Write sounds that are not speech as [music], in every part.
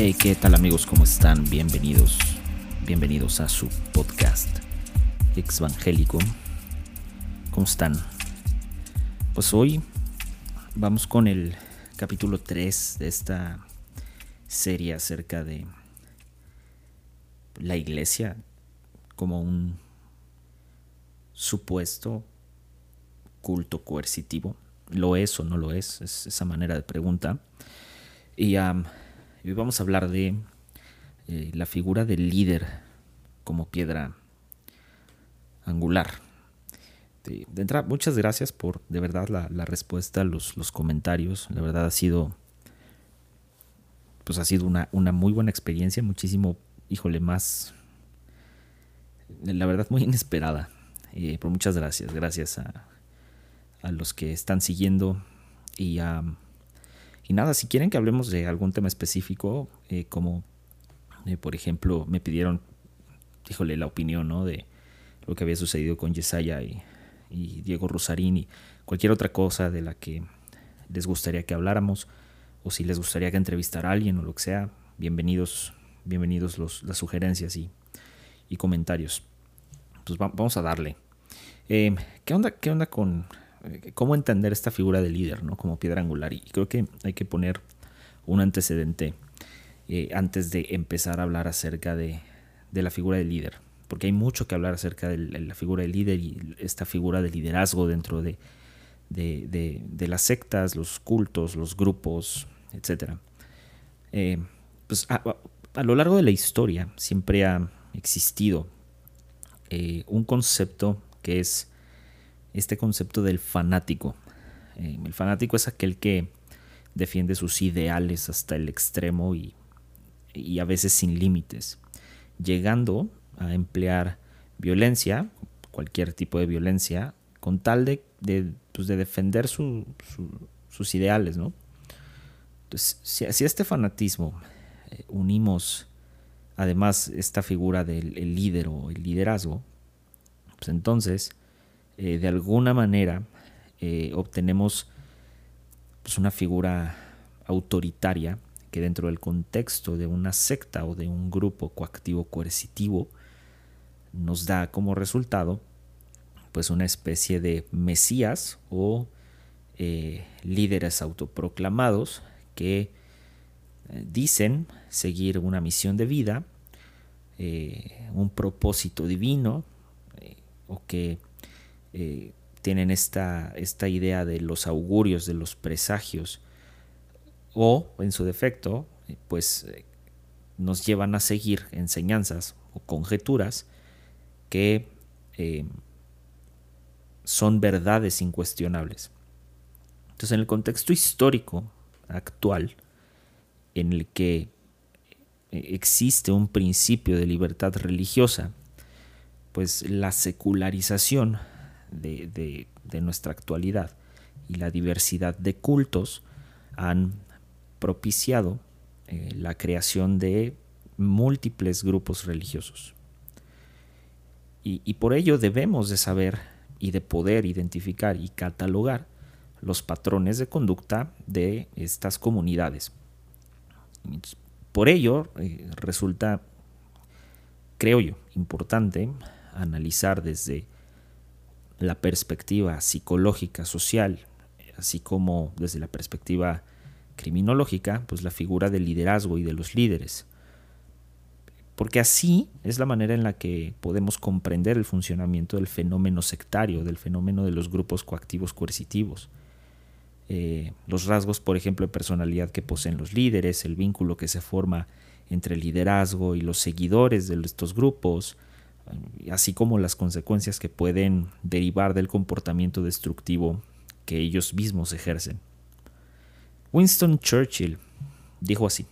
Hey, ¿qué tal amigos? ¿Cómo están? Bienvenidos, bienvenidos a su podcast Exvangélico. ¿Cómo están? Pues hoy vamos con el capítulo 3 de esta serie acerca de la iglesia como un supuesto culto coercitivo. ¿Lo es o no lo es? Es esa manera de pregunta. Y hoy vamos a hablar de eh, la figura del líder como piedra angular. De, entrada, muchas gracias por de verdad la, respuesta, los, comentarios. La verdad ha sido, pues ha sido una, muy buena experiencia, muchísimo, híjole, más, la verdad muy inesperada. Eh, muchas gracias, gracias a, a los que están siguiendo y a y nada, si quieren que hablemos de algún tema específico, eh, como eh, por ejemplo me pidieron, híjole, la opinión ¿no? de lo que había sucedido con Yesaya y, Diego Rosarín y cualquier otra cosa de la que les gustaría que habláramos, o si les gustaría que entrevistara a alguien o lo que sea, bienvenidos, bienvenidos los, las sugerencias y, y comentarios. Pues vamos a darle. Eh, ¿qué, onda, ¿Qué onda con cómo entender esta figura de líder, ¿no? Como piedra angular. Y creo que hay que poner un antecedente eh, antes de empezar a hablar acerca de, la figura del líder. Porque hay mucho que hablar acerca de la figura del líder y esta figura de liderazgo dentro de, de, las sectas, los cultos, los grupos, etc. Eh, pues a, lo largo de la historia siempre ha existido un concepto que es este concepto del fanático. Eh, el fanático es aquel que defiende sus ideales hasta el extremo y, a veces sin límites, llegando a emplear violencia, cualquier tipo de violencia, con tal de, pues, defender sus ideales. ¿no? Entonces, si, a este fanatismo eh, unimos además esta figura del líder o el liderazgo, pues entonces eh, de alguna manera eh, obtenemos pues, una figura autoritaria que dentro del contexto de una secta o de un grupo coactivo coercitivo nos da como resultado pues una especie de mesías o eh, líderes autoproclamados que dicen seguir una misión de vida, un propósito divino, o que eh, tienen esta, esta idea de los augurios, de los presagios, o en su defecto, eh, pues eh, nos llevan a seguir enseñanzas o conjeturas que son verdades incuestionables. Entonces, en el contexto histórico actual, en el que existe un principio de libertad religiosa, pues la secularización de, nuestra actualidad y la diversidad de cultos han propiciado eh, la creación de múltiples grupos religiosos. Y, por ello debemos de saber y de poder identificar y catalogar los patrones de conducta de estas comunidades. Por ello eh, resulta, creo yo, importante analizar desde la perspectiva psicológica, social, así como desde la perspectiva criminológica, pues la figura del liderazgo y de los líderes. Porque así es la manera en la que podemos comprender el funcionamiento del fenómeno sectario, del fenómeno de los grupos coactivos coercitivos. Eh, los rasgos, por ejemplo, de personalidad que poseen los líderes, el vínculo que se forma entre el liderazgo y los seguidores de estos grupos, así como las consecuencias que pueden derivar del comportamiento destructivo que ellos mismos ejercen. Winston Churchill dijo así,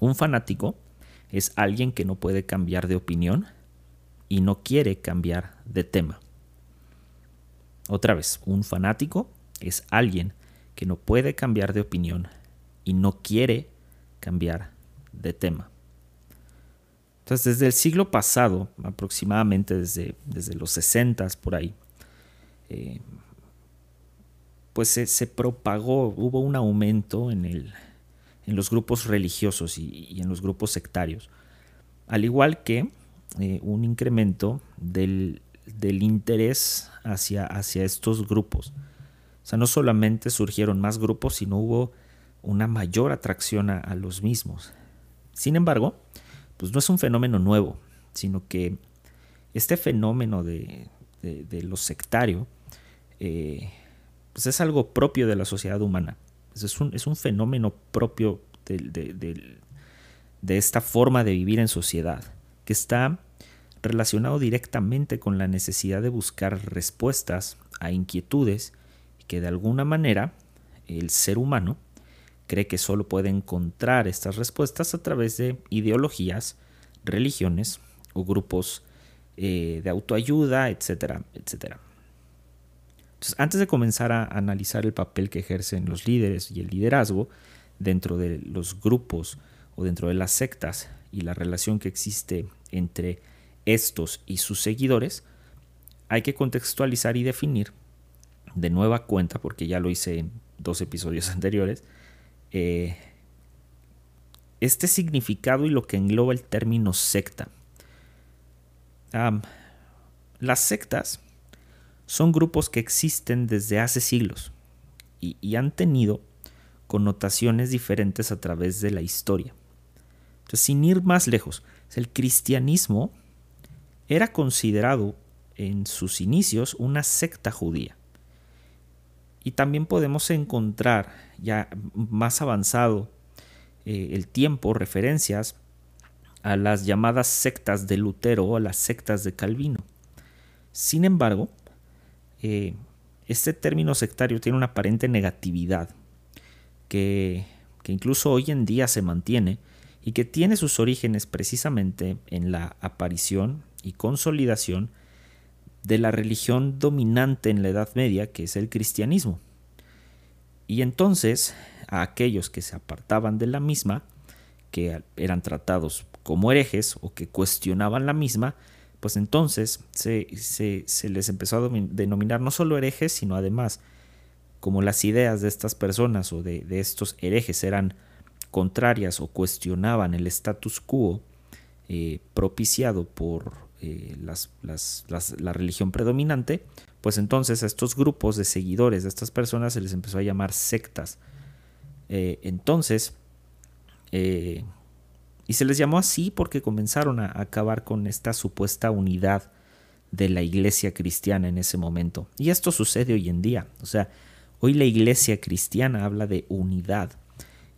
un fanático es alguien que no puede cambiar de opinión y no quiere cambiar de tema. Otra vez, un fanático es alguien que no puede cambiar de opinión y no quiere cambiar de tema. Desde el siglo pasado, aproximadamente desde, desde los 60 por ahí, eh, pues se, propagó, hubo un aumento en, el, en los grupos religiosos y, en los grupos sectarios, al igual que eh, un incremento del, interés hacia, hacia estos grupos. O sea, no solamente surgieron más grupos, sino hubo una mayor atracción a, los mismos. Sin embargo, pues no es un fenómeno nuevo, sino que este fenómeno de, lo sectario eh, pues es algo propio de la sociedad humana. Es un, es un fenómeno propio de, esta forma de vivir en sociedad, que está relacionado directamente con la necesidad de buscar respuestas a inquietudes que de alguna manera el ser humano cree que solo puede encontrar estas respuestas a través de ideologías, religiones o grupos eh, de autoayuda, etcétera, etcétera. Antes de comenzar a analizar el papel que ejercen los líderes y el liderazgo dentro de los grupos o dentro de las sectas y la relación que existe entre estos y sus seguidores, hay que contextualizar y definir de nueva cuenta, porque ya lo hice en dos episodios [laughs] anteriores, eh, este significado y lo que engloba el término secta. las sectas son grupos que existen desde hace siglos y, han tenido connotaciones diferentes a través de la historia. Sin ir más lejos, el cristianismo era considerado en sus inicios una secta judía. Y también podemos encontrar ya más avanzado eh, el tiempo referencias a las llamadas sectas de Lutero o a las sectas de Calvino. Sin embargo, eh, este término sectario tiene una aparente negatividad que, incluso hoy en día se mantiene y que tiene sus orígenes precisamente en la aparición y consolidación de la religión dominante en la Edad Media, que es el cristianismo. Y entonces a aquellos que se apartaban de la misma, que eran tratados como herejes o que cuestionaban la misma, pues entonces se, les empezó a denominar no solo herejes, sino además, como las ideas de estas personas o de, estos herejes eran contrarias o cuestionaban el status quo eh, propiciado por eh, la religión predominante, pues entonces a estos grupos de seguidores de estas personas se les empezó a llamar sectas. Eh, entonces, y se les llamó así porque comenzaron a acabar con esta supuesta unidad de la iglesia cristiana en ese momento. Y esto sucede hoy en día. O sea, hoy la iglesia cristiana habla de unidad.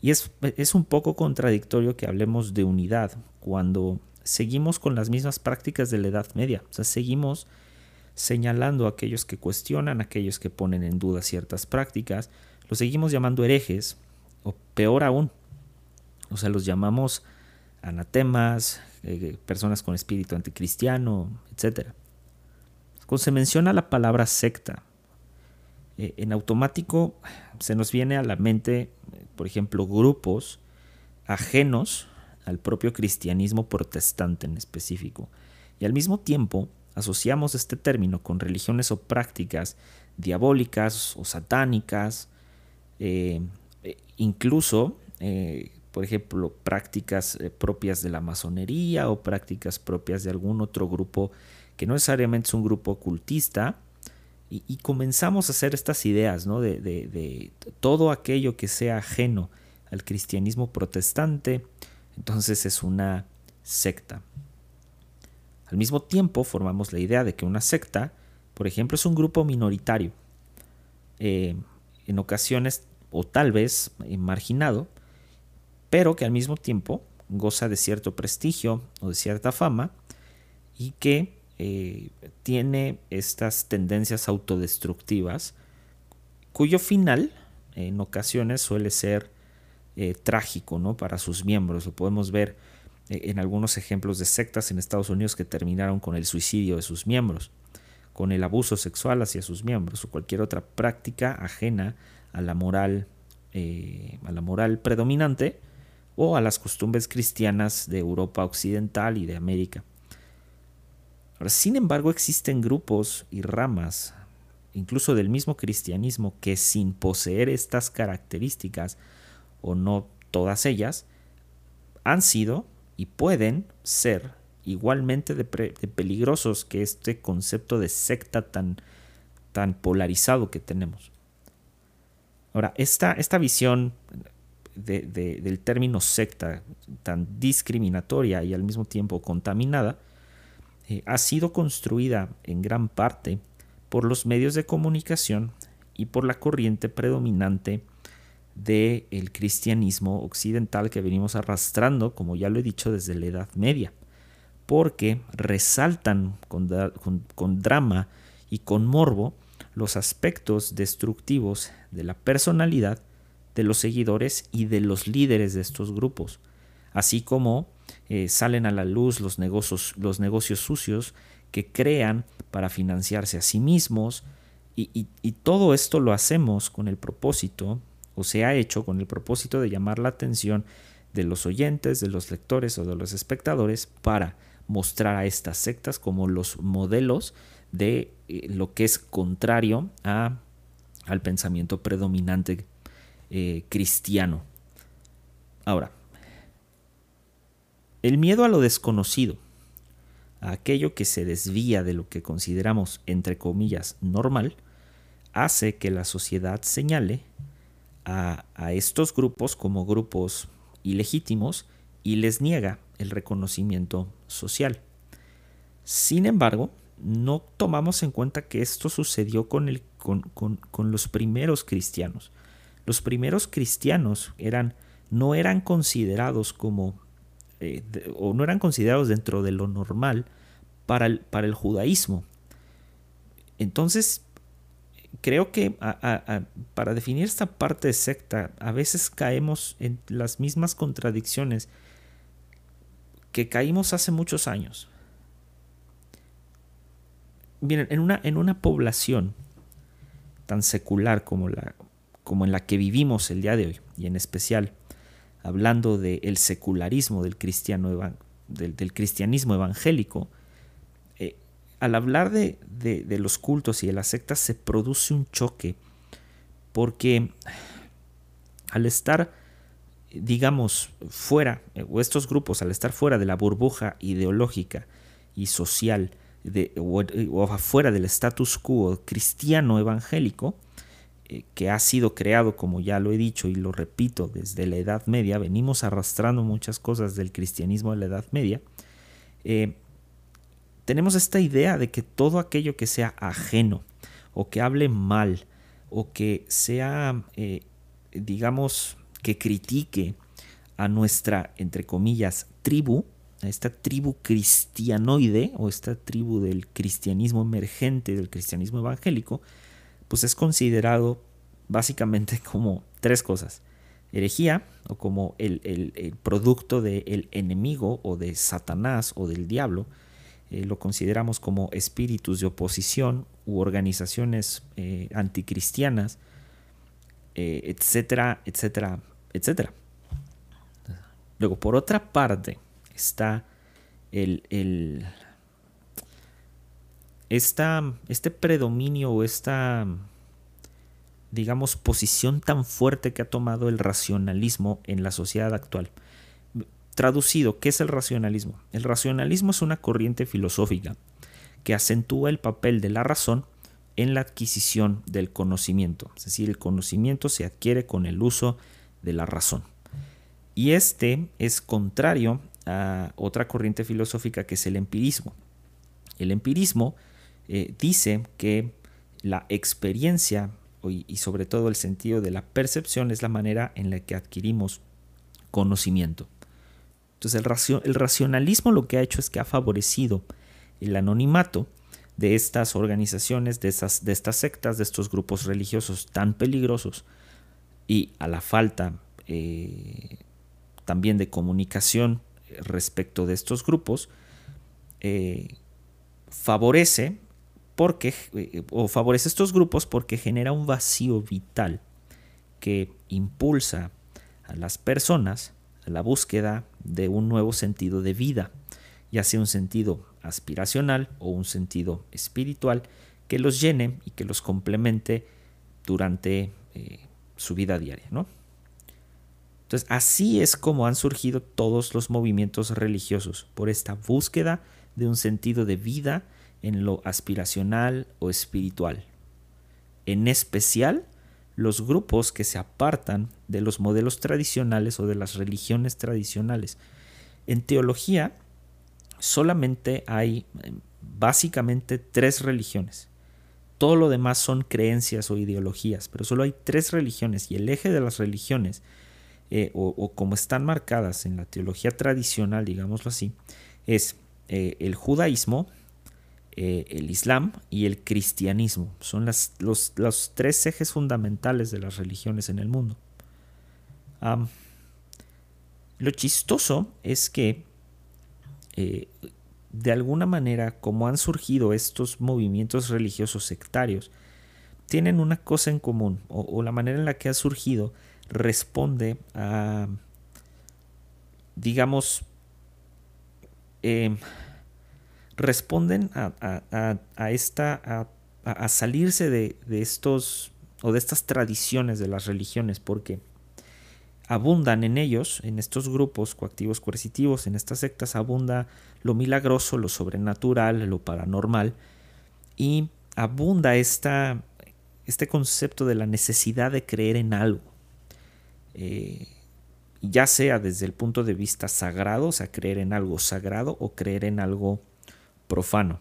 Y es, es un poco contradictorio que hablemos de unidad cuando seguimos con las mismas prácticas de la Edad Media. O sea, seguimos señalando a aquellos que cuestionan, a aquellos que ponen en duda ciertas prácticas, los seguimos llamando herejes, o peor aún, o sea, los llamamos anatemas, eh, personas con espíritu anticristiano, etc. Cuando se menciona la palabra secta, eh, en automático se nos viene a la mente, por ejemplo, grupos ajenos al propio cristianismo protestante en específico. Y al mismo tiempo asociamos este término con religiones o prácticas diabólicas o satánicas, eh, incluso por ejemplo, prácticas eh, propias de la masonería o prácticas propias de algún otro grupo que no necesariamente es un grupo ocultista, y, comenzamos a hacer estas ideas ¿no? de, todo aquello que sea ajeno al cristianismo protestante, entonces es una secta. Al mismo tiempo formamos la idea de que una secta, por ejemplo, es un grupo minoritario, eh, en ocasiones o tal vez eh, marginado, pero que al mismo tiempo goza de cierto prestigio o de cierta fama y que eh, tiene estas tendencias autodestructivas cuyo final en ocasiones suele ser trágico ¿no? para sus miembros. Lo podemos ver en algunos ejemplos de sectas en Estados Unidos que terminaron con el suicidio de sus miembros, con el abuso sexual hacia sus miembros o cualquier otra práctica ajena a la moral, a la moral predominante o a las costumbres cristianas de Europa Occidental y de América. sin embargo, existen grupos y ramas, incluso del mismo cristianismo, que sin poseer estas características o no todas ellas, han sido y pueden ser igualmente de, peligrosos que este concepto de secta tan, tan polarizado que tenemos. Ahora, esta, esta visión del término secta tan discriminatoria y al mismo tiempo contaminada eh, ha sido construida en gran parte por los medios de comunicación y por la corriente predominante del el cristianismo occidental que venimos arrastrando, como ya lo he dicho, desde la Edad Media, porque resaltan con, drama y con morbo los aspectos destructivos de la personalidad de los seguidores y de los líderes de estos grupos, así como eh, salen a la luz los negocios, los negocios sucios que crean para financiarse a sí mismos, y, y todo esto lo hacemos con el propósito, o se ha hecho con el propósito de llamar la atención de los oyentes, de los lectores o de los espectadores para mostrar a estas sectas como los modelos de eh, lo que es contrario a, al pensamiento predominante eh, cristiano. Ahora, el miedo a lo desconocido, a aquello que se desvía de lo que consideramos, entre comillas, normal, hace que la sociedad señale a, estos grupos como grupos ilegítimos y les niega el reconocimiento social. Sin embargo, no tomamos en cuenta que esto sucedió con, el, con, los primeros cristianos. Los primeros cristianos eran, no eran considerados como, eh, o no eran considerados dentro de lo normal para el, para el judaísmo. Entonces, creo que para definir esta parte de secta, a veces caemos en las mismas contradicciones que caímos hace muchos años. Miren, en una, en una población tan secular como, la, como en la que vivimos el día de hoy, y en especial hablando del secularismo del, cristiano, del, cristianismo evangélico, al hablar de, de, los cultos y de las sectas se produce un choque, porque al estar, digamos, fuera, o estos grupos, al estar fuera de la burbuja ideológica y social, o, afuera del status quo cristiano evangélico, eh, que ha sido creado, como ya lo he dicho y lo repito, desde la Edad Media, venimos arrastrando muchas cosas del cristianismo de la Edad Media, eh, tenemos esta idea de que todo aquello que sea ajeno, o que hable mal, o que sea, eh, digamos, que critique a nuestra, entre comillas, tribu, esta tribu cristianoide o esta tribu del cristianismo emergente, del cristianismo evangélico, pues es considerado básicamente [laughs] como tres cosas. Herejía o como el, producto del enemigo o de Satanás o del diablo. Eh, lo consideramos como espíritus de oposición u organizaciones eh, anticristianas, eh, etcétera, etcétera, etcétera. Luego, por otra parte, está el, este predominio o esta, digamos, posición tan fuerte que ha tomado el racionalismo en la sociedad actual. Traducido, ¿qué es el racionalismo? El racionalismo es una corriente filosófica que acentúa el papel de la razón en la adquisición del conocimiento. Es decir, el conocimiento se adquiere con el uso de la razón. Y este es contrario a otra corriente filosófica que es el empirismo. El empirismo eh, dice que la experiencia y sobre todo el sentido de la percepción es la manera en la que adquirimos conocimiento. Entonces el, racionalismo lo que ha hecho es que ha favorecido el anonimato de estas organizaciones, de, estas sectas, de estos grupos religiosos tan peligrosos y a la falta eh, también de comunicación respecto de estos grupos eh, favorece porque eh, o favorece estos grupos porque genera un vacío vital que impulsa a las personas la búsqueda de un nuevo sentido de vida, ya sea un sentido aspiracional o un sentido espiritual que los llene y que los complemente durante eh, su vida diaria. ¿no? Entonces, así es como han surgido todos los movimientos religiosos, por esta búsqueda de un sentido de vida en lo aspiracional o espiritual. En especial, los grupos que se apartan de los modelos tradicionales o de las religiones tradicionales. En teología solamente hay eh, básicamente tres religiones. Todo lo demás son creencias o ideologías, pero solo hay tres religiones y el eje de las religiones, eh, o, como están marcadas en la teología tradicional, digámoslo así, es eh, el judaísmo, eh, el islam y el cristianismo. Son las, los, tres ejes fundamentales de las religiones en el mundo. lo chistoso es que de alguna manera, como han surgido estos movimientos religiosos sectarios, tienen una cosa en común, o, la manera en la que ha surgido responde a, digamos, em, responden a, esta, a, salirse de, de estos o de estas tradiciones de las religiones, porque abundan en ellos, en estos grupos coactivos coercitivos, en estas sectas, abunda lo milagroso, lo sobrenatural, lo paranormal, y abunda esta, este concepto de la necesidad de creer en algo, eh, ya sea desde el punto de vista sagrado, o sea, creer en algo sagrado o creer en algo profano.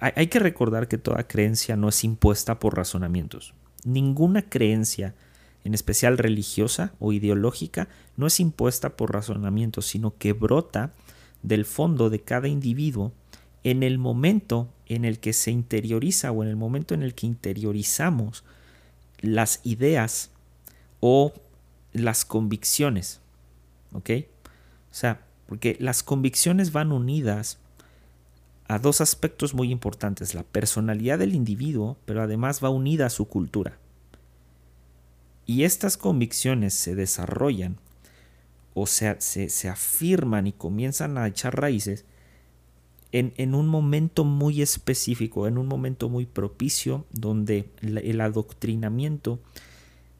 Hay que recordar que toda creencia no es impuesta por razonamientos. Ninguna creencia en especial religiosa o ideológica, no es impuesta por razonamiento, sino que brota del fondo de cada individuo en el momento en el que se interioriza o en el momento en el que interiorizamos las ideas o las convicciones. ¿Ok? O sea, porque las convicciones van unidas a dos aspectos muy importantes, la personalidad del individuo, pero además va unida a su cultura. Y estas convicciones se desarrollan o sea, se, afirman y comienzan a echar raíces en, un momento muy específico, en un momento muy propicio, donde el, adoctrinamiento,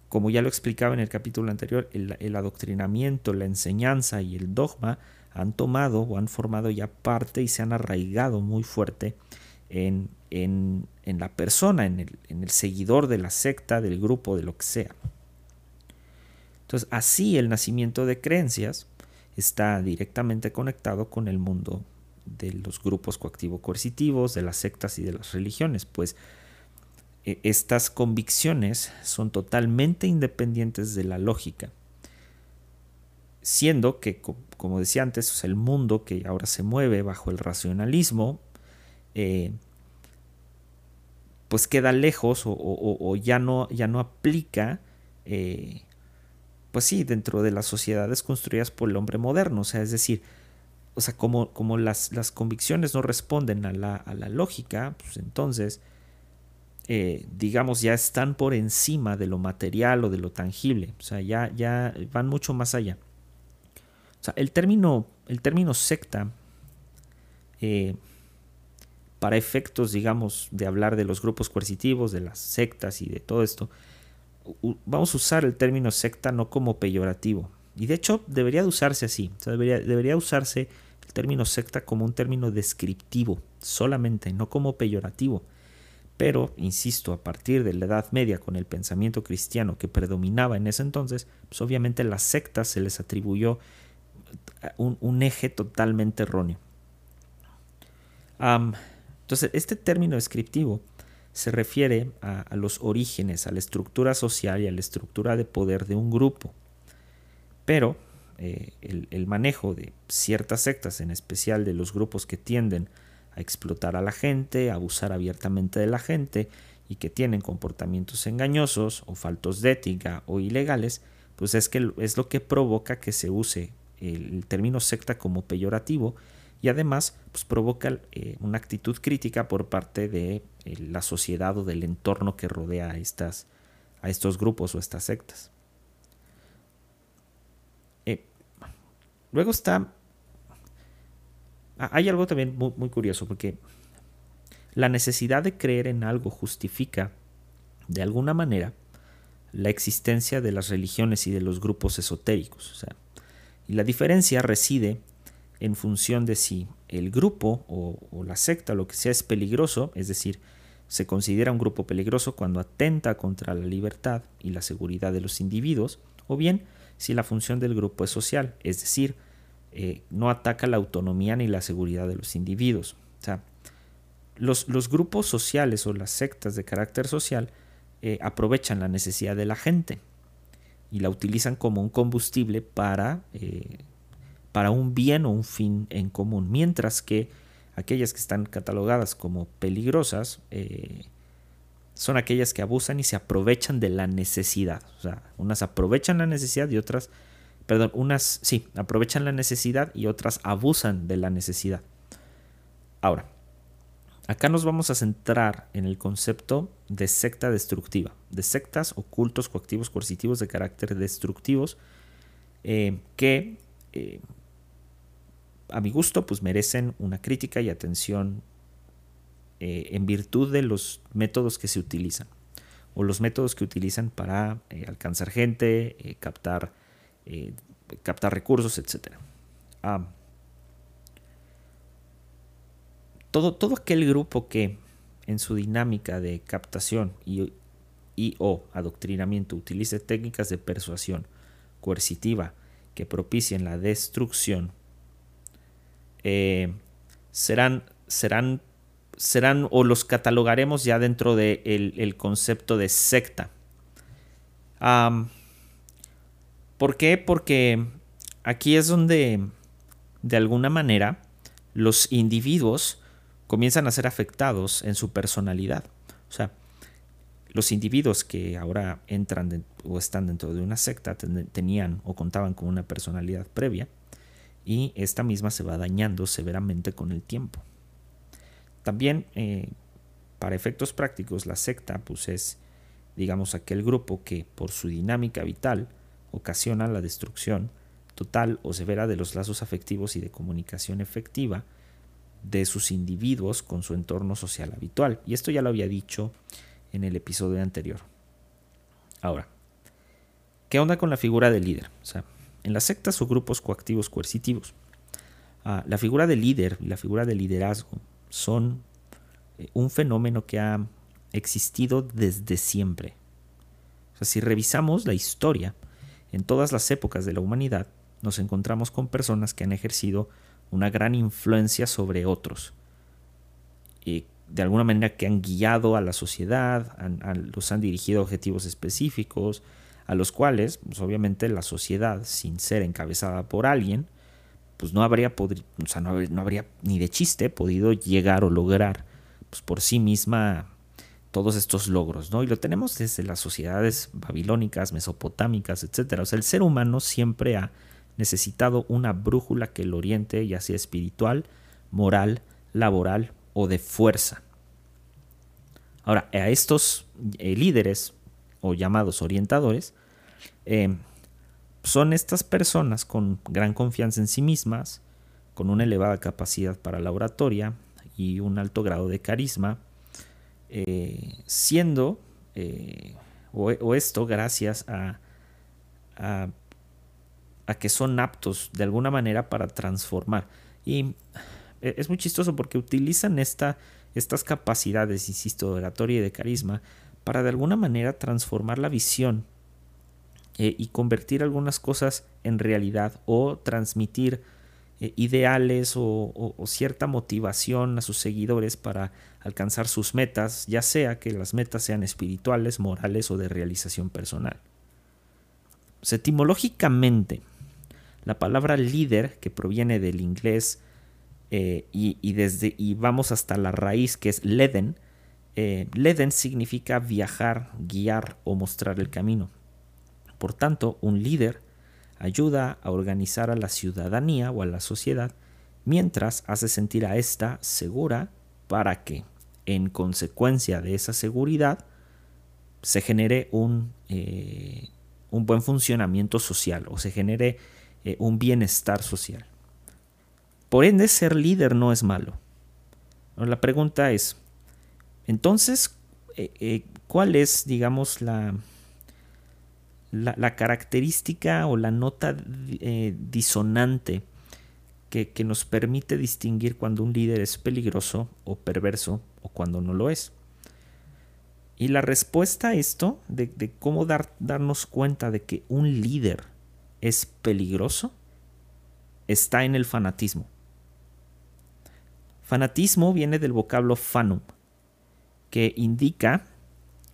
como ya lo explicaba en el capítulo anterior, el, adoctrinamiento, la enseñanza y el dogma han tomado o han formado ya parte y se han arraigado muy fuerte en, la persona, en el, en el seguidor de la secta, del grupo, de lo que sea. Entonces, así el nacimiento de creencias está directamente conectado con el mundo de los grupos coactivo-coercitivos, de las sectas y de las religiones, pues e, estas convicciones son totalmente independientes de la lógica, siendo que, como decía antes, el mundo que ahora se mueve bajo el racionalismo, eh, pues queda lejos o, ya, no, ya, no, aplica eh, pues sí, dentro de las sociedades construidas por el hombre moderno. O sea, es decir, o sea, como, como las, las, convicciones no responden a la, a la lógica, pues entonces, eh, digamos, ya están por encima de lo material o de lo tangible. O sea, ya, ya van mucho más allá. El término, el término secta, eh, para efectos, digamos, de hablar de los grupos coercitivos, de las sectas y de todo esto, vamos a usar el término secta no como peyorativo. Y de hecho debería de usarse así. debería, debería usarse el término secta como un término descriptivo solamente, no como peyorativo. Pero, insisto, a partir de la Edad Media, con el pensamiento cristiano que predominaba en ese entonces, pues obviamente las sectas se les atribuyó un, eje totalmente erróneo. entonces, este término descriptivo se refiere a, los orígenes, a la estructura social y a la estructura de poder de un grupo. Pero eh, el, manejo de ciertas sectas, en especial de los grupos que tienden a explotar a la gente, a abusar abiertamente de la gente y que tienen comportamientos engañosos o faltos de ética o ilegales, pues es, que es lo que provoca que se use el término secta como peyorativo y además pues, provoca eh, una actitud crítica por parte de eh, la sociedad o del entorno que rodea a, estas, a estos grupos o estas sectas. Eh, luego está... Hay algo también muy curioso porque la necesidad de creer en algo justifica de alguna manera la existencia de las religiones y de los grupos esotéricos. Y la diferencia reside en función de si el grupo o, la secta, lo que sea, es peligroso, es decir, se considera un grupo peligroso cuando atenta contra la libertad y la seguridad de los individuos, o bien si la función del grupo es social, es decir, eh, no ataca la autonomía ni la seguridad de los individuos. O sea, los, los grupos sociales o las sectas de carácter social eh, aprovechan la necesidad de la gente y la utilizan como un combustible para, eh, para un bien o un fin en común, mientras que aquellas que están catalogadas como peligrosas son aquellas que abusan y se aprovechan de la necesidad. O sea, unas aprovechan la necesidad y otras perdón, unas sí, aprovechan la necesidad y otras abusan de la necesidad. Ahora, acá nos vamos a centrar en el concepto de secta destructiva, de sectas o cultos coactivos coercitivos de carácter destructivos eh, que eh, a mi gusto pues merecen una crítica y atención eh, en virtud de los métodos que se utilizan o los métodos que utilizan para alcanzar gente, captar captar recursos, etc. todo, todo aquel grupo que en su dinámica de captación y, o adoctrinamiento utilice técnicas de persuasión coercitiva que propicien la destrucción, eh, serán, serán, serán o los catalogaremos ya dentro del de el concepto de secta. ¿Por qué? Porque aquí es donde, de alguna manera, los individuos comienzan a ser afectados en su personalidad. O sea, los individuos que ahora entran o están dentro de una secta tenían o contaban con una personalidad previa y esta misma se va dañando severamente con el tiempo. También, eh, para efectos prácticos, la secta pues es, digamos, aquel grupo que por su dinámica vital ocasiona la destrucción total o severa de los lazos afectivos y de comunicación efectiva de sus individuos con su entorno social habitual. Y esto ya lo había dicho en el episodio anterior. Ahora, ¿qué onda con la figura del líder? En las sectas o grupos coactivos coercitivos, ah, la figura del líder y la figura del liderazgo son eh, un fenómeno que ha existido desde siempre. O sea, si revisamos la historia, en todas las épocas de la humanidad nos encontramos con personas que han ejercido una gran influencia sobre otros y de alguna manera que han guiado a la sociedad, los han dirigido a objetivos específicos, a los cuales, pues, obviamente, la sociedad, sin ser encabezada por alguien, pues no habría, o sea, no, habría ni de chiste podido llegar o lograr pues, por sí misma todos estos logros, ¿no? Y lo tenemos desde las sociedades babilónicas, mesopotámicas, etc. O sea, el ser humano siempre ha necesitado una brújula que lo oriente, ya sea espiritual, moral, laboral o de fuerza. Ahora, a estos eh, líderes o llamados orientadores, eh, son estas personas con gran confianza en sí mismas, con una elevada capacidad para la oratoria y un alto grado de carisma, eh, siendo, eh, o, esto gracias a, que son aptos de alguna manera para transformar. Y e, es muy chistoso porque utilizan esta, estas capacidades, insisto, de oratoria y de carisma para de alguna manera transformar la visión eh, y convertir algunas cosas en realidad o transmitir eh, ideales o, cierta motivación a sus seguidores para alcanzar sus metas, ya sea que las metas sean espirituales, morales o de realización personal. etimológicamente, la palabra líder, que proviene del inglés eh, y, desde, y vamos hasta la raíz que es leden, eh, leden significa viajar, guiar o mostrar el camino. Por tanto, un líder ayuda a organizar a la ciudadanía o a la sociedad, mientras hace sentir a ésta segura para que, en consecuencia de esa seguridad, se genere un, eh, un buen funcionamiento social o se genere eh, un bienestar social. Por ende, ser líder no es malo. La pregunta es, entonces, eh, ¿cuál es, digamos, la, la, característica o la nota eh, disonante que, nos permite distinguir cuando un líder es peligroso o perverso o cuando no lo es. Y la respuesta a esto, de, cómo dar, darnos cuenta de que un líder es peligroso, está en el fanatismo. Fanatismo viene del vocablo fanum, que indica,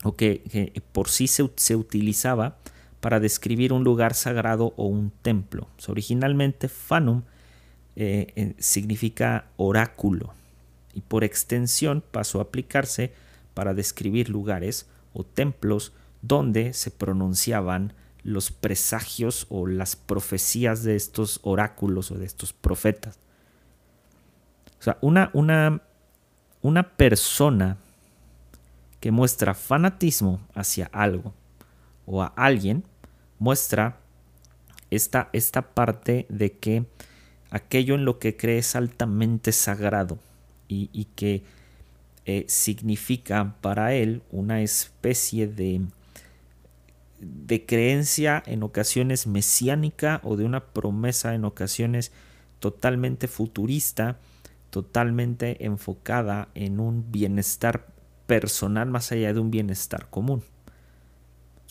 o que, por sí se, se, utilizaba para describir un lugar sagrado o un templo. originalmente, fanum eh, significa oráculo y por extensión pasó a aplicarse para describir lugares o templos donde se pronunciaban los presagios o las profecías de estos oráculos o de estos profetas. O sea, una, una, una persona que muestra fanatismo hacia algo o a alguien muestra esta, esta parte de que aquello en lo que cree es altamente sagrado y, que eh, significa para él una especie de, de creencia en ocasiones mesiánica o de una promesa en ocasiones totalmente futurista, totalmente enfocada en un bienestar personal más allá de un bienestar común.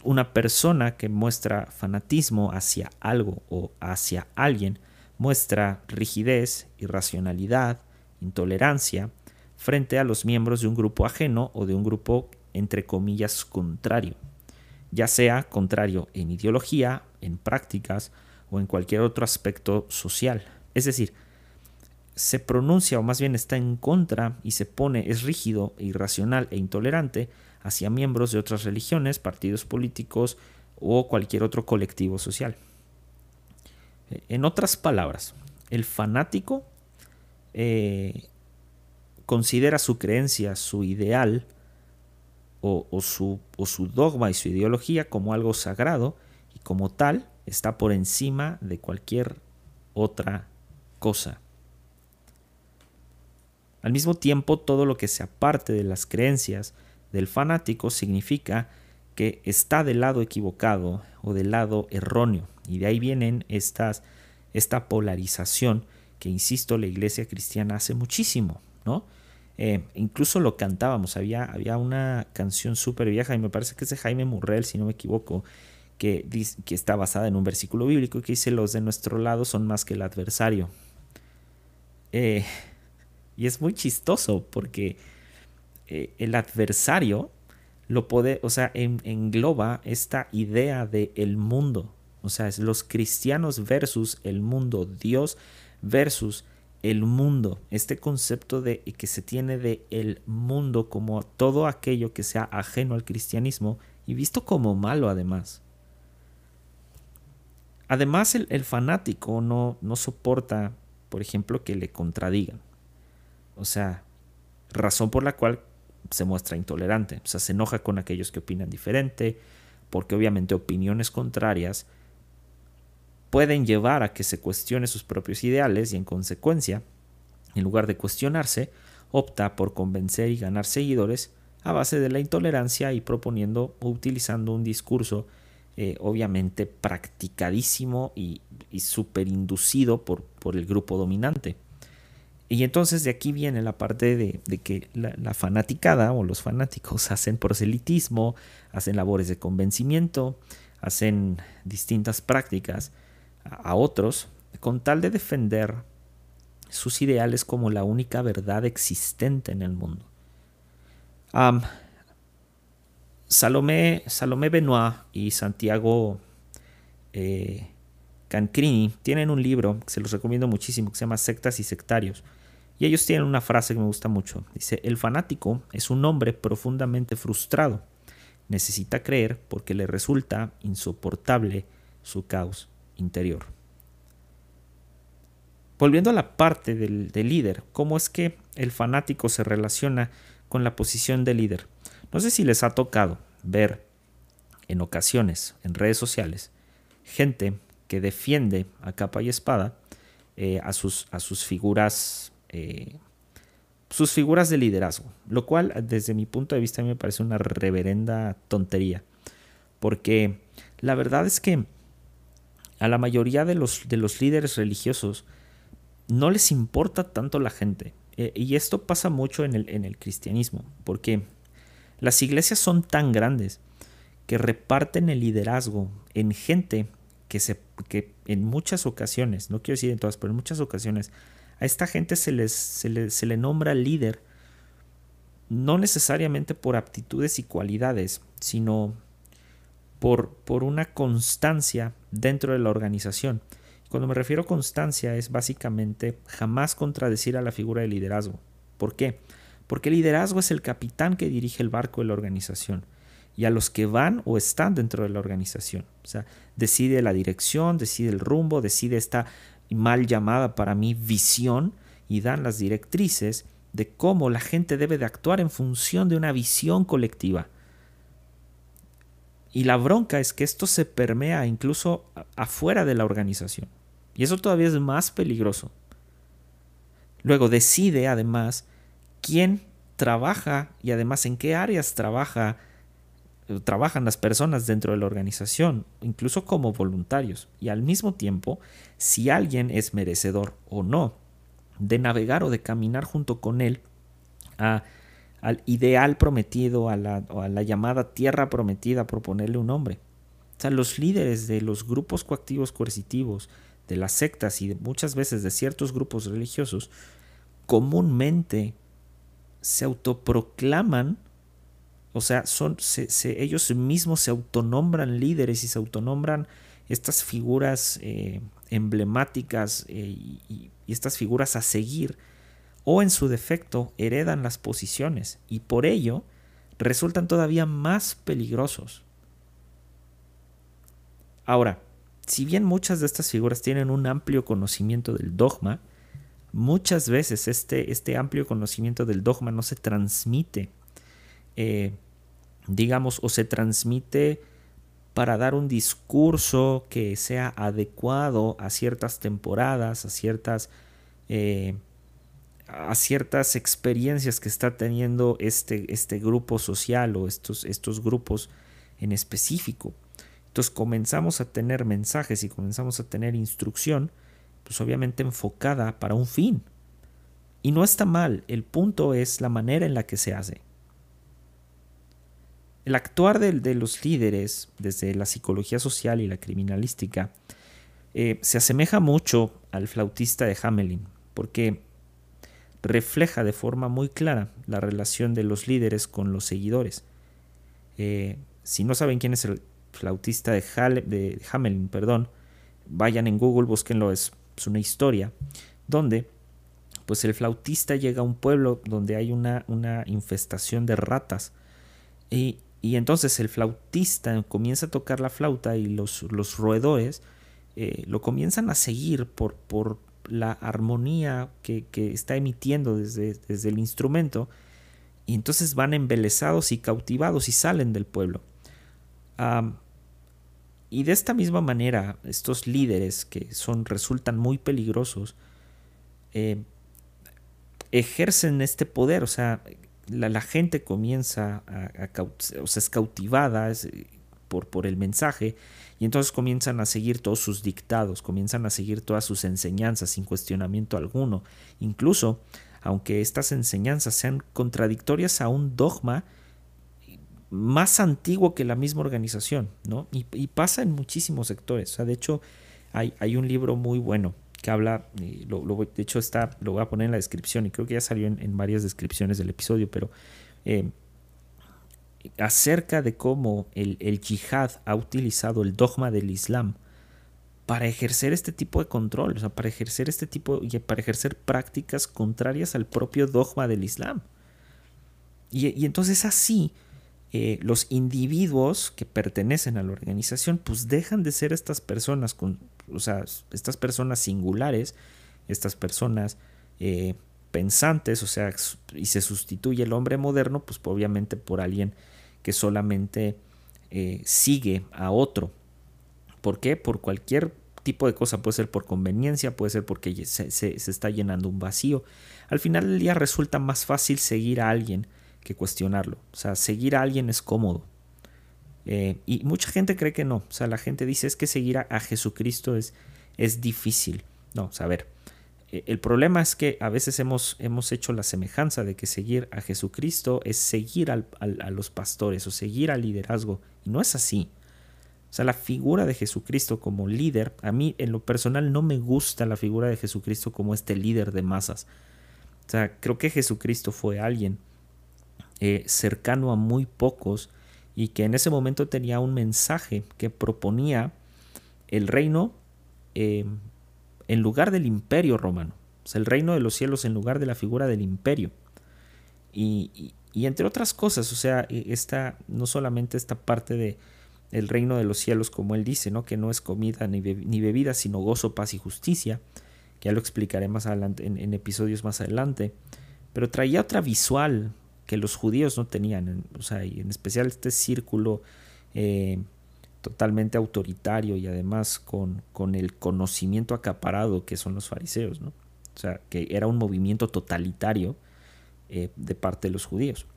Una persona que muestra fanatismo hacia algo o hacia alguien muestra rigidez, irracionalidad, intolerancia frente a los miembros de un grupo ajeno o de un grupo entre comillas contrario, ya sea contrario en ideología, en prácticas o en cualquier otro aspecto social. Es decir, se pronuncia o más bien está en contra y se pone, es rígido, irracional e intolerante hacia miembros de otras religiones, partidos políticos o cualquier otro colectivo social. En otras palabras, el fanático eh, considera su creencia, su ideal o, su, o su dogma y su ideología como algo sagrado y como tal está por encima de cualquier otra cosa. Al mismo tiempo, todo lo que se aparte de las creencias del fanático significa que está del lado equivocado o del lado erróneo. Y de ahí vienen estas, esta polarización que, insisto, la iglesia cristiana hace muchísimo, ¿no? Eh, incluso lo cantábamos, había, había una canción súper vieja y me parece que es de Jaime Murrell, si no me equivoco, que, que está basada en un versículo bíblico que dice, los de nuestro lado son más que el adversario. Eh, y es muy chistoso porque eh, el adversario lo puede, o sea, engloba esta idea de el mundo. O sea, es los cristianos versus el mundo, Dios versus el mundo. Este concepto de que se tiene de el mundo como todo aquello que sea ajeno al cristianismo y visto como malo además. Además, el, fanático no, no soporta, por ejemplo, que le contradigan. O sea, razón por la cual se muestra intolerante, o sea, se enoja con aquellos que opinan diferente, porque obviamente opiniones contrarias pueden llevar a que se cuestione sus propios ideales y en consecuencia, en lugar de cuestionarse, opta por convencer y ganar seguidores a base de la intolerancia y proponiendo o utilizando un discurso eh, obviamente practicadísimo y, y super inducido por, por el grupo dominante. Y entonces de aquí viene la parte de, que la, fanaticada o los fanáticos [laughs] hacen proselitismo, hacen labores de convencimiento, hacen distintas prácticas a, otros con tal de defender sus ideales como la única verdad existente en el mundo. Salomé, Salomé Benoit y Santiago eh, Cancrini tienen un libro que se los recomiendo muchísimo que se llama Sectas y Sectarios y ellos tienen una frase que me gusta mucho. Dice, el fanático es un hombre profundamente frustrado. Necesita creer porque le resulta insoportable su caos interior. Volviendo a la parte del, líder, ¿cómo es que el fanático se relaciona con la posición de líder? No sé si les ha tocado ver en ocasiones en redes sociales gente que defiende a capa y espada eh, a, sus, a sus figuras eh, sus figuras de liderazgo, lo cual desde mi punto de vista me parece una reverenda tontería, porque la verdad es que a la mayoría de los, de los líderes religiosos no les importa tanto la gente. Eh, y esto pasa mucho en el, en el cristianismo, porque las iglesias son tan grandes que reparten el liderazgo en gente que, se, que en muchas ocasiones, no quiero decir en todas, pero en muchas ocasiones, a esta gente se, les, se, se le nombra líder no necesariamente por aptitudes y cualidades, sino por, por una constancia dentro de la organización. Cuando me refiero a constancia es básicamente jamás contradecir a la figura de liderazgo. ¿Por qué? Porque el liderazgo es el capitán que dirige el barco de la organización y a los que van o están dentro de la organización. O sea, decide la dirección, decide el rumbo, decide esta mal llamada para mí visión y dan las directrices de cómo la gente debe de actuar en función de una visión colectiva. Y la bronca es que esto se permea incluso afuera de la organización. Y eso todavía es más peligroso. Luego decide además quién trabaja y además en qué áreas trabaja eh, trabajan las personas dentro de la organización, incluso como voluntarios, y al mismo tiempo si alguien es merecedor o no de navegar o de caminar junto con él al ideal prometido, a la, a la llamada tierra prometida, por ponerle un nombre. O sea, los líderes de los grupos coactivos coercitivos, de las sectas y muchas veces de ciertos grupos religiosos, comúnmente se autoproclaman, o sea, son, ellos mismos se autonombran líderes y se autonombran estas figuras eh, emblemáticas eh, y, estas figuras a seguir, o en su defecto heredan las posiciones y por ello resultan todavía más peligrosos. Ahora, si bien muchas de estas figuras tienen un amplio conocimiento del dogma, muchas veces este, este amplio conocimiento del dogma no se transmite, eh, digamos, o se transmite para dar un discurso que sea adecuado a ciertas temporadas, a ciertas, eh, a ciertas experiencias que está teniendo este, este grupo social o estos, estos grupos en específico. Entonces comenzamos a tener mensajes y comenzamos a tener instrucción, pues obviamente enfocada para un fin. Y no está mal, el punto es la manera en la que se hace. El actuar de, los líderes desde la psicología social y la criminalística eh, se asemeja mucho al flautista de Hamelin, porque refleja de forma muy clara la relación de los líderes con los seguidores. Eh, si no saben quién es el flautista de, de Hamelin, perdón, vayan en Google, búsquenlo, es, una historia, donde pues el flautista llega a un pueblo donde hay una, una infestación de ratas y, entonces el flautista comienza a tocar la flauta y los, los roedores eh, lo comienzan a seguir por, por la armonía que, está emitiendo desde, desde, el instrumento y entonces van embelesados y cautivados y salen del pueblo. Y de esta misma manera, estos líderes que son, resultan muy peligrosos, eh, ejercen este poder, o sea, la, gente comienza a, o sea, es cautivada por, el mensaje y entonces comienzan a seguir todos sus dictados, comienzan a seguir todas sus enseñanzas sin cuestionamiento alguno. Incluso, aunque estas enseñanzas sean contradictorias a un dogma, más antiguo que la misma organización, ¿no? Y, pasa en muchísimos sectores. O sea, de hecho, hay, hay un libro muy bueno que habla, lo, de hecho está, lo voy a poner en la descripción y creo que ya salió en, varias descripciones del episodio, pero eh, acerca de cómo el, el yihad ha utilizado el dogma del Islam para ejercer este tipo de control, o sea, para ejercer este tipo, y para ejercer prácticas contrarias al propio dogma del Islam. Y, y entonces así eh, los individuos que pertenecen a la organización pues dejan de ser estas personas con, o sea, estas personas singulares, estas personas eh, pensantes, o sea, y se sustituye el hombre moderno pues obviamente por alguien que solamente eh, sigue a otro. ¿Por qué? Por cualquier tipo de cosa, puede ser por conveniencia, puede ser porque se, se, está llenando un vacío. Al final del día resulta más fácil seguir a alguien que cuestionarlo. O sea, seguir a alguien es cómodo. Eh, y mucha gente cree que no. O sea, la gente dice es que seguir a, Jesucristo es, es difícil. No, o el problema es que a veces hemos, hemos hecho la semejanza de que seguir a Jesucristo es seguir a los pastores o seguir al liderazgo. Y no es así. O sea, la figura de Jesucristo como líder, a mí en lo personal no me gusta la figura de Jesucristo como este líder de masas. O sea, creo que Jesucristo fue alguien eh, cercano a muy pocos y que en ese momento tenía un mensaje que proponía el reino eh, en lugar del imperio romano. Sea, el reino de los cielos en lugar de la figura del imperio. Y, entre otras cosas, o sea, e, esta, no solamente esta parte de el reino de los cielos, como él dice, ¿no? que no es comida ni, bebida, sino gozo, paz y justicia, que ya lo explicaré más adelante, en, episodios más adelante, pero traía otra visual que los judíos no tenían, o sea, y en especial este círculo eh, totalmente autoritario y además con, con, el conocimiento acaparado que son los fariseos, ¿no? O sea, que era un movimiento totalitario eh, de parte de los judíos.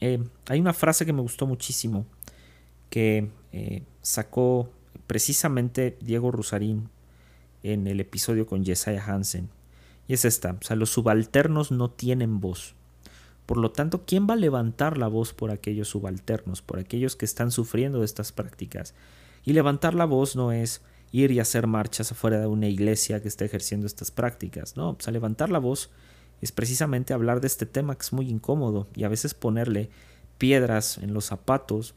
Eh, hay una frase que me gustó muchísimo que eh, sacó precisamente Diego Rusarín en el episodio con Jesiah Hansen. Y es esta, o sea, los subalternos no tienen voz. Por lo tanto, ¿quién va a levantar la voz por aquellos subalternos, por aquellos que están sufriendo de estas prácticas? Y levantar la voz no es ir y hacer marchas afuera de una iglesia que esté ejerciendo estas prácticas, no, sea, levantar la voz es precisamente hablar de este tema que es muy incómodo y a veces ponerle piedras en los zapatos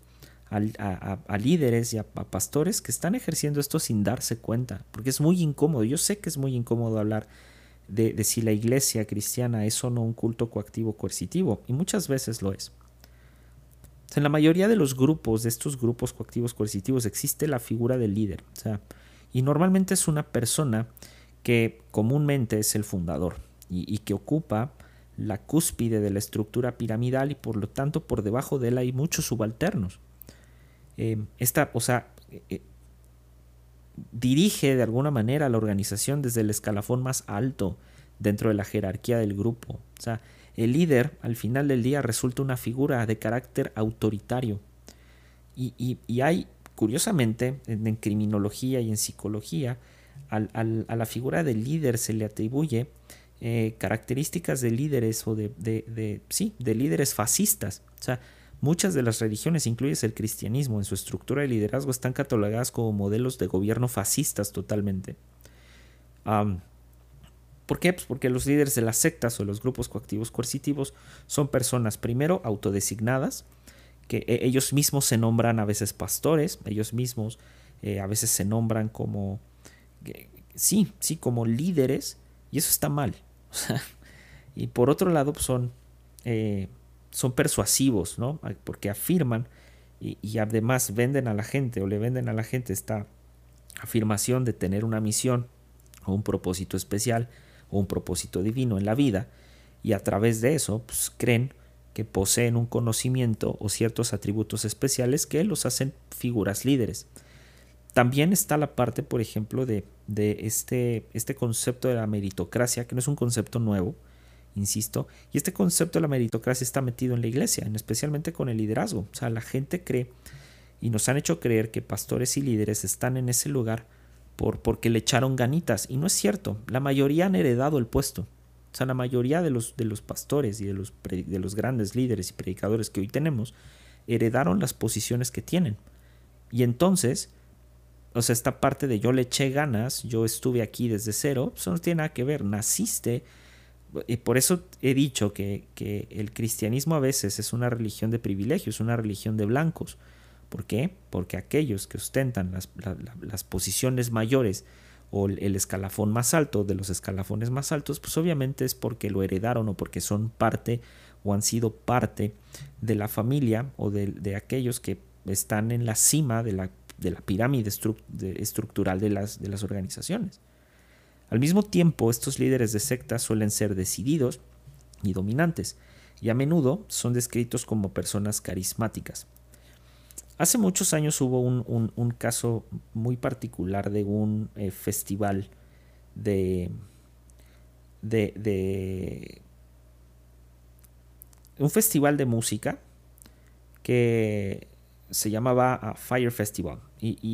a, líderes y a, pastores que están ejerciendo esto sin darse cuenta, porque es muy incómodo. Yo sé que es muy incómodo hablar de, si la iglesia cristiana es o no un culto coactivo coercitivo, y muchas veces lo es. En la mayoría de los grupos, de estos grupos coactivos coercitivos, existe la figura del líder. Y normalmente es una persona que comúnmente es el fundador y, que ocupa la cúspide de la estructura piramidal y por lo tanto por debajo de él hay muchos subalternos. Eh, esta, o sea, eh, dirige de alguna manera la organización desde el escalafón más alto dentro de la jerarquía del grupo. O sea, el líder al final del día resulta una figura de carácter autoritario. Y, hay, curiosamente, en, criminología y en psicología, a la figura del líder se le atribuye eh, características de líderes o de, de, sí, de líderes fascistas. O sea, Muchas de las religiones, incluyes el cristianismo, en su estructura de liderazgo están catalogadas como modelos de gobierno fascistas totalmente. ¿Por qué? Pues porque los líderes de las sectas o los grupos coactivos coercitivos son personas, primero, autodesignadas, que e, ellos mismos se nombran a veces pastores, ellos mismos eh, a veces se nombran como, sí, sí, como líderes, y eso está mal. [laughs] y por otro lado, pues son eh, son persuasivos, ¿no? Porque afirman y, además venden a la gente o le venden a la gente esta afirmación de tener una misión o un propósito especial o un propósito divino en la vida y a través de eso pues, creen que poseen un conocimiento o ciertos atributos especiales que los hacen figuras líderes. También está la parte, por ejemplo, de, de este, este concepto de la meritocracia, que no es un concepto nuevo, insisto, y este concepto de la meritocracia está metido en la iglesia, especialmente con el liderazgo. O sea, la gente cree y nos han hecho creer que pastores y líderes están en ese lugar por, porque le echaron ganitas, y no es cierto, la mayoría han heredado el puesto. O sea, la mayoría de los, de los pastores y de los, de los grandes líderes y predicadores que hoy tenemos heredaron las posiciones que tienen. Y entonces, o sea, esta parte de yo le eché ganas, yo estuve aquí desde cero, eso no tiene nada que ver. Naciste y por eso he dicho que, el cristianismo a veces es una religión de privilegios, una religión de blancos. ¿Por qué? Porque aquellos que ostentan las, posiciones mayores o el escalafón más alto de los escalafones más altos, pues obviamente es porque lo heredaron o porque son parte o han sido parte de la familia o de, aquellos que están en la cima de la, de la pirámide estructural de las, de las organizaciones. Al mismo tiempo, estos líderes de sectas suelen ser decididos y dominantes, y a menudo son descritos como personas carismáticas. Hace muchos años hubo un, caso muy particular de un eh, festival de, de, un festival de música que se llamaba ah, Fire Festival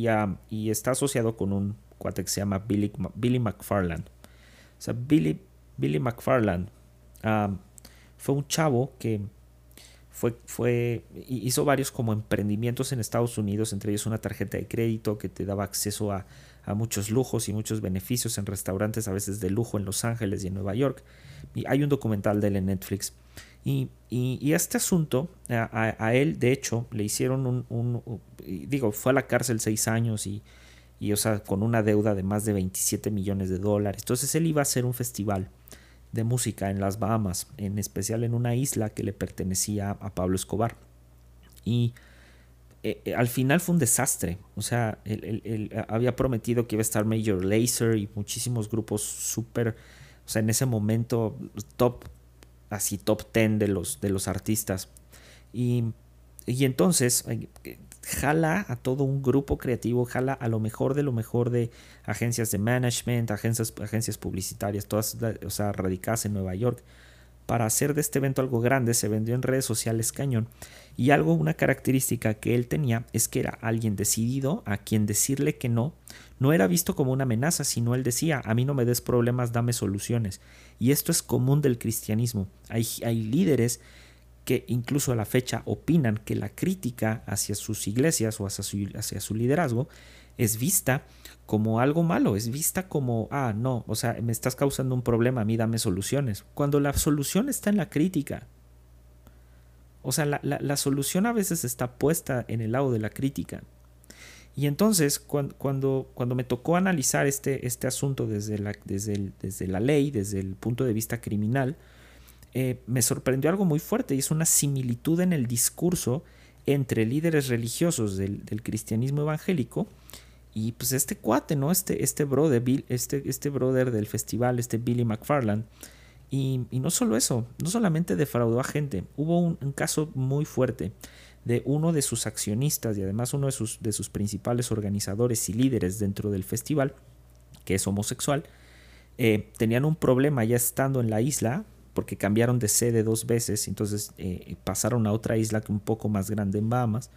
ah, y, está asociado con un cuate que se llama Billy, Billy McFarland. O sea, Billy, Billy McFarland fue un chavo que fue, hizo varios como emprendimientos en Estados Unidos, entre ellos una tarjeta de crédito que te daba acceso a, muchos lujos y muchos beneficios en restaurantes a veces de lujo en Los Ángeles y en Nueva York. Y hay un documental de él en Netflix. Y, y, este asunto, a, él, de hecho, le hicieron un, digo, fue a la cárcel seis años y, y, o sea, con una deuda de más de 27 millones de dólares. Entonces él iba a hacer un festival de música en las Bahamas, en especial en una isla que le pertenecía a Pablo Escobar. Y eh, eh, al final fue un desastre. O sea, él, había prometido que iba a estar Major Lazer y muchísimos grupos súper, o sea, en ese momento top, así top 10 de los, de los artistas. Y, y entonces jala a todo un grupo creativo, jala a lo mejor de lo mejor de agencias de management, agencias, agencias publicitarias, todas, o sea, radicadas en Nueva York para hacer de este evento algo grande, se vendió en redes sociales cañón. Y algo, una característica que él tenía es que era alguien decidido a quien decirle que no, no era visto como una amenaza, sino él decía, a mí no me des problemas, dame soluciones. Y esto es común del cristianismo. Hay, hay líderes que incluso a la fecha opinan que la crítica hacia sus iglesias o hacia su, hacia su liderazgo es vista como algo malo, es vista como, ah, no, o sea, me estás causando un problema, a mí dame soluciones, cuando la solución está en la crítica. O sea, la, solución a veces está puesta en el lado de la crítica. Y entonces, cuando, cuando, cuando me tocó analizar este, este asunto desde la, desde, desde la ley, desde el punto de vista criminal, eh, me sorprendió algo muy fuerte y es una similitud en el discurso entre líderes religiosos del, cristianismo evangélico y pues este cuate, ¿no? Este, este brother, Bill, este, este brother del festival, este Billy McFarland. Y, no solo eso, no solamente defraudó a gente, hubo un, caso muy fuerte de uno de sus accionistas y además uno de sus, de sus principales organizadores y líderes dentro del festival, que es homosexual, eh, tenían un problema ya estando en la isla porque cambiaron de sede dos veces, entonces eh, pasaron a otra isla que un poco más grande en Bahamas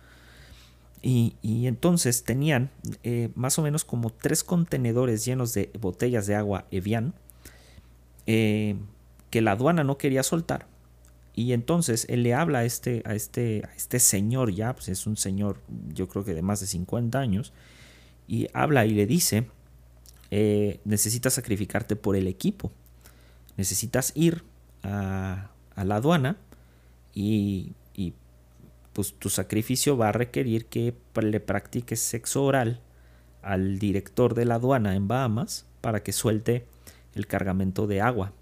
y, entonces tenían eh, más o menos como tres contenedores llenos de botellas de agua Evian eh, que la aduana no quería soltar. Y entonces él le habla a este, a este, a este señor ya, pues es un señor yo creo que de más de 50 años, y habla y le dice, necesitas sacrificarte por el equipo, necesitas ir a, la aduana y, y pues tu sacrificio va a requerir que le practiques sexo oral al director de la aduana en Bahamas para que suelte el cargamento de agua.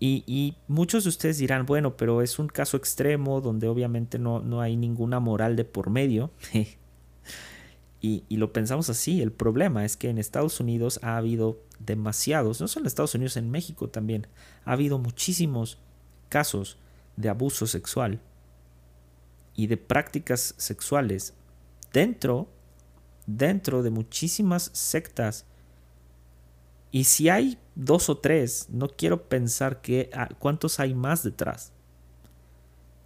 Y, muchos de ustedes dirán, bueno, pero es un caso extremo donde obviamente no, no hay ninguna moral de por medio. [laughs] y, lo pensamos así. El problema es que en Estados Unidos ha habido demasiados, no solo en Estados Unidos, en México también, ha habido muchísimos casos de abuso sexual y de prácticas sexuales dentro, dentro de muchísimas sectas. Y si hay dos o tres, no quiero pensar que ah, cuántos hay más detrás.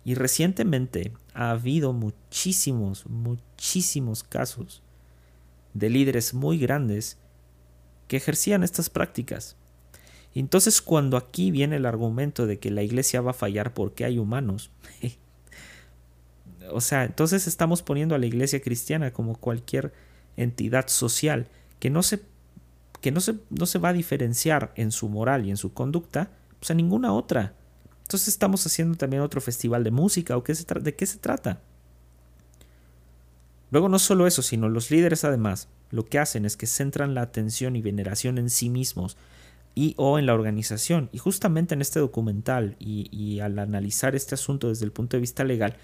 Y recientemente ha habido muchísimos, muchísimos casos de líderes muy grandes que ejercían estas prácticas. Entonces cuando aquí viene el argumento de que la iglesia va a fallar porque hay humanos, [laughs] o sea, entonces estamos poniendo a la iglesia cristiana como cualquier entidad social que no se, que no se, no se va a diferenciar en su moral y en su conducta pues a ninguna otra. Entonces estamos haciendo también otro festival de música o qué se de qué se trata. Luego no solo eso, sino los líderes además lo que hacen es que centran la atención y veneración en sí mismos y o en la organización. Y justamente en este documental y, al analizar este asunto desde el punto de vista legal,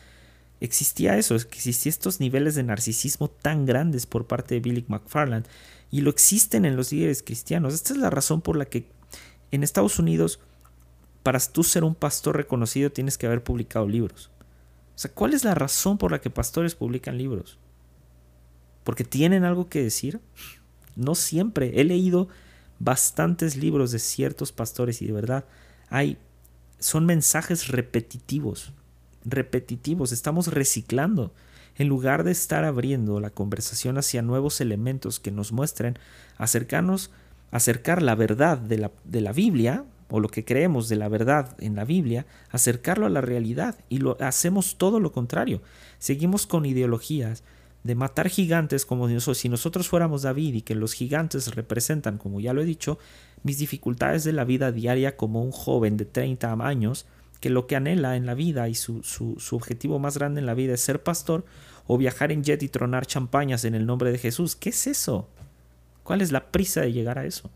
existía eso, existían estos niveles de narcisismo tan grandes por parte de Billy McFarland y lo existen en los líderes cristianos. Esta es la razón por la que en Estados Unidos, para tú ser un pastor reconocido, tienes que haber publicado libros. O sea, ¿cuál es la razón por la que pastores publican libros? ¿Porque tienen algo que decir? No siempre. He leído bastantes libros de ciertos pastores y de verdad hay son mensajes repetitivos repetitivos, estamos reciclando, en lugar de estar abriendo la conversación hacia nuevos elementos que nos muestren acercarnos, acercar la verdad de la, de la Biblia, o lo que creemos de la verdad en la Biblia, acercarlo a la realidad y lo hacemos todo lo contrario. Seguimos con ideologías de matar gigantes como si nosotros fuéramos David y que los gigantes representan, como ya lo he dicho, mis dificultades de la vida diaria como un joven de 30 años que lo que anhela en la vida y su, su, su, objetivo más grande en la vida es ser pastor o viajar en jet y tronar champañas en el nombre de Jesús. ¿Qué es eso? ¿Cuál es la prisa de llegar a eso?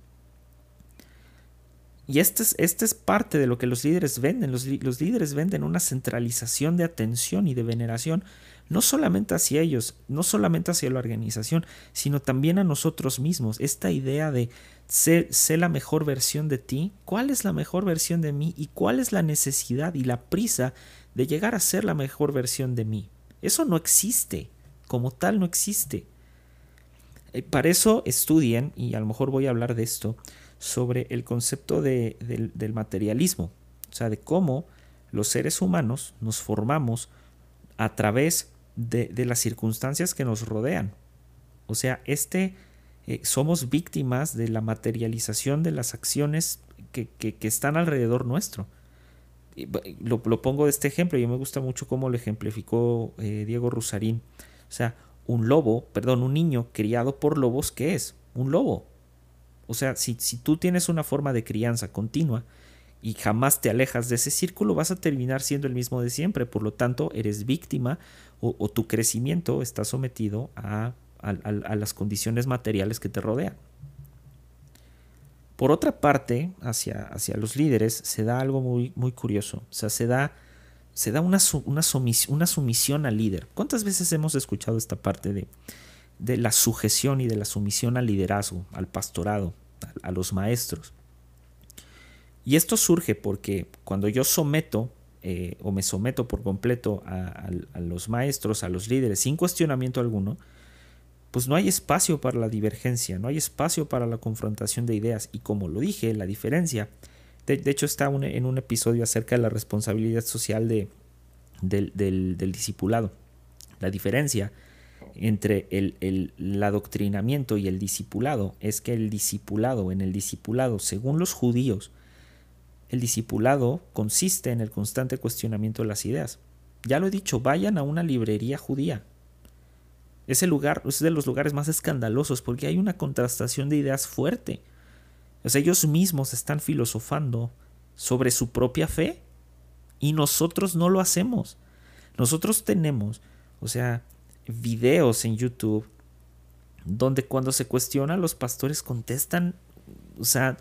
Y esta es, este es parte de lo que los líderes venden. Los, los líderes venden una centralización de atención y de veneración no solamente hacia ellos, no solamente hacia la organización, sino también a nosotros mismos. Esta idea de ser, la mejor versión de ti, cuál es la mejor versión de mí y cuál es la necesidad y la prisa de llegar a ser la mejor versión de mí. Eso no existe, como tal no existe. Eh, para eso estudien, y a lo mejor voy a hablar de esto, sobre el concepto de, del materialismo, o sea, de cómo los seres humanos nos formamos a través de, las circunstancias que nos rodean. O sea, este eh, somos víctimas de la materialización de las acciones que, están alrededor nuestro. Lo, lo, pongo de este ejemplo, y me gusta mucho cómo lo ejemplificó eh, Diego Rusarín. O sea, un lobo, perdón, un niño criado por lobos, ¿qué es? Un lobo. O sea, si, si tú tienes una forma de crianza continua, y jamás te alejas de ese círculo, vas a terminar siendo el mismo de siempre. Por lo tanto, eres víctima o, tu crecimiento está sometido a, las condiciones materiales que te rodean. Por otra parte, hacia, hacia los líderes se da algo muy, muy curioso. O sea, se da, se da una, una, una sumisión al líder. ¿Cuántas veces hemos escuchado esta parte de, de la sujeción y de la sumisión al liderazgo, al pastorado, a los maestros? Y esto surge porque cuando yo someto eh, o me someto por completo a, los maestros, a los líderes, sin cuestionamiento alguno, pues no hay espacio para la divergencia, no hay espacio para la confrontación de ideas. Y como lo dije, la diferencia, de, hecho está en un episodio acerca de la responsabilidad social de, del, del, discipulado. La diferencia entre el, el, adoctrinamiento y el discipulado es que el discipulado, en el discipulado, según los judíos, el discipulado consiste en el constante cuestionamiento de las ideas. Ya lo he dicho, vayan a una librería judía. Ese lugar es de los lugares más escandalosos porque hay una contrastación de ideas fuerte. ellos mismos están filosofando sobre su propia fe y nosotros no lo hacemos. Nosotros tenemos, o sea, videos en YouTube donde cuando se cuestiona los pastores contestan, o sea,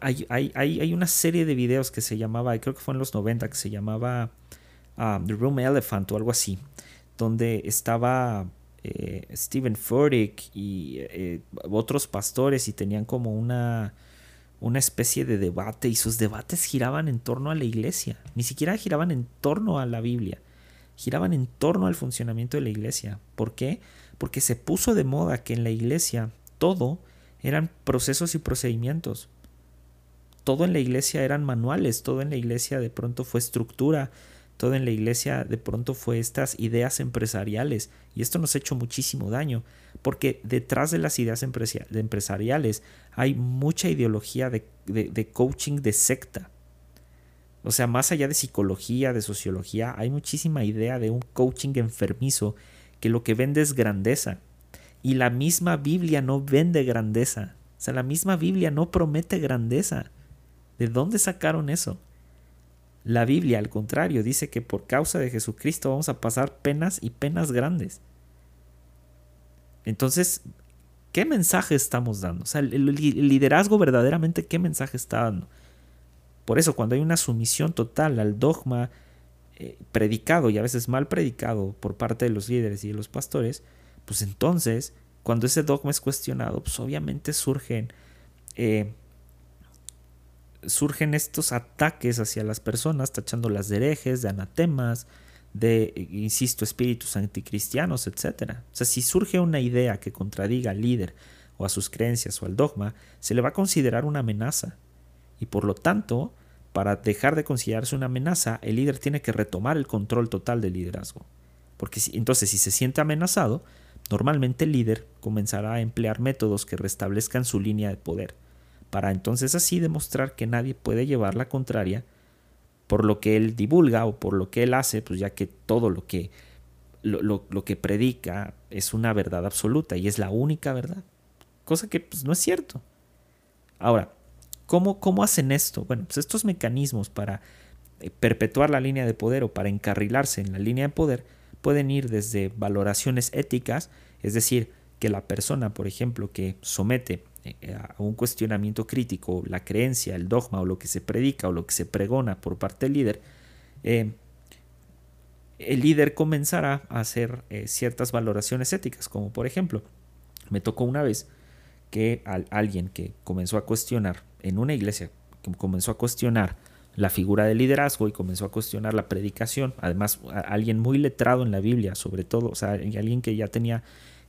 hay, hay, hay, una serie de videos que se llamaba, creo que fue en los 90, que se llamaba ah, The Room Elephant o algo así, donde estaba eh, Stephen Furtick y eh, otros pastores y tenían como una, una especie de debate y sus debates giraban en torno a la iglesia, ni siquiera giraban en torno a la Biblia, giraban en torno al funcionamiento de la iglesia. ¿Por qué? Porque se puso de moda que en la iglesia todo eran procesos y procedimientos todo en la iglesia eran manuales, todo en la iglesia de pronto fue estructura, todo en la iglesia de pronto fue estas ideas empresariales y esto nos ha hecho muchísimo daño porque detrás de las ideas empresariales hay mucha ideología de, de coaching de secta. O sea, más allá de psicología, de sociología, hay muchísima idea de un coaching enfermizo que lo que vende es grandeza. Y la misma Biblia no vende grandeza. O sea, la misma Biblia no promete grandeza. ¿De dónde sacaron eso? La Biblia, al contrario, dice que por causa de Jesucristo vamos a pasar penas y penas grandes. Entonces, ¿qué mensaje estamos dando? O sea, el liderazgo verdaderamente, ¿qué mensaje está dando? Por eso, cuando hay una sumisión total al dogma eh, predicado y a veces mal predicado por parte de los líderes y de los pastores, pues entonces, cuando ese dogma es cuestionado, pues obviamente surgen eh, surgen estos ataques hacia las personas, tachándolas de herejes, de anatemas, de, insisto, espíritus anticristianos, etc. O sea, si surge una idea que contradiga al líder o a sus creencias o al dogma, se le va a considerar una amenaza. Y por lo tanto, para dejar de considerarse una amenaza, el líder tiene que retomar el control total del liderazgo. Porque entonces si se siente amenazado, normalmente el líder comenzará a emplear métodos que restablezcan su línea de poder, para entonces así demostrar que nadie puede llevar la contraria por lo que él divulga o por lo que él hace, pues ya que todo lo que, lo, que predica es una verdad absoluta y es la única verdad. Cosa que pues, no es cierto. Ahora, ¿cómo, ¿cómo hacen esto? Bueno, pues estos mecanismos para eh, perpetuar la línea de poder o para encarrilarse en la línea de poder pueden ir desde valoraciones éticas, es decir, que la persona, por ejemplo, que somete a un cuestionamiento crítico, la creencia, el dogma o lo que se predica o lo que se pregona por parte del líder, eh, el líder comenzará a hacer eh, ciertas valoraciones éticas, como por ejemplo, me tocó una vez que alguien que comenzó a cuestionar en una iglesia, que comenzó a cuestionar la figura del liderazgo y comenzó a cuestionar la predicación, además alguien muy letrado en la Biblia, sobre todo, o sea, alguien que ya tenía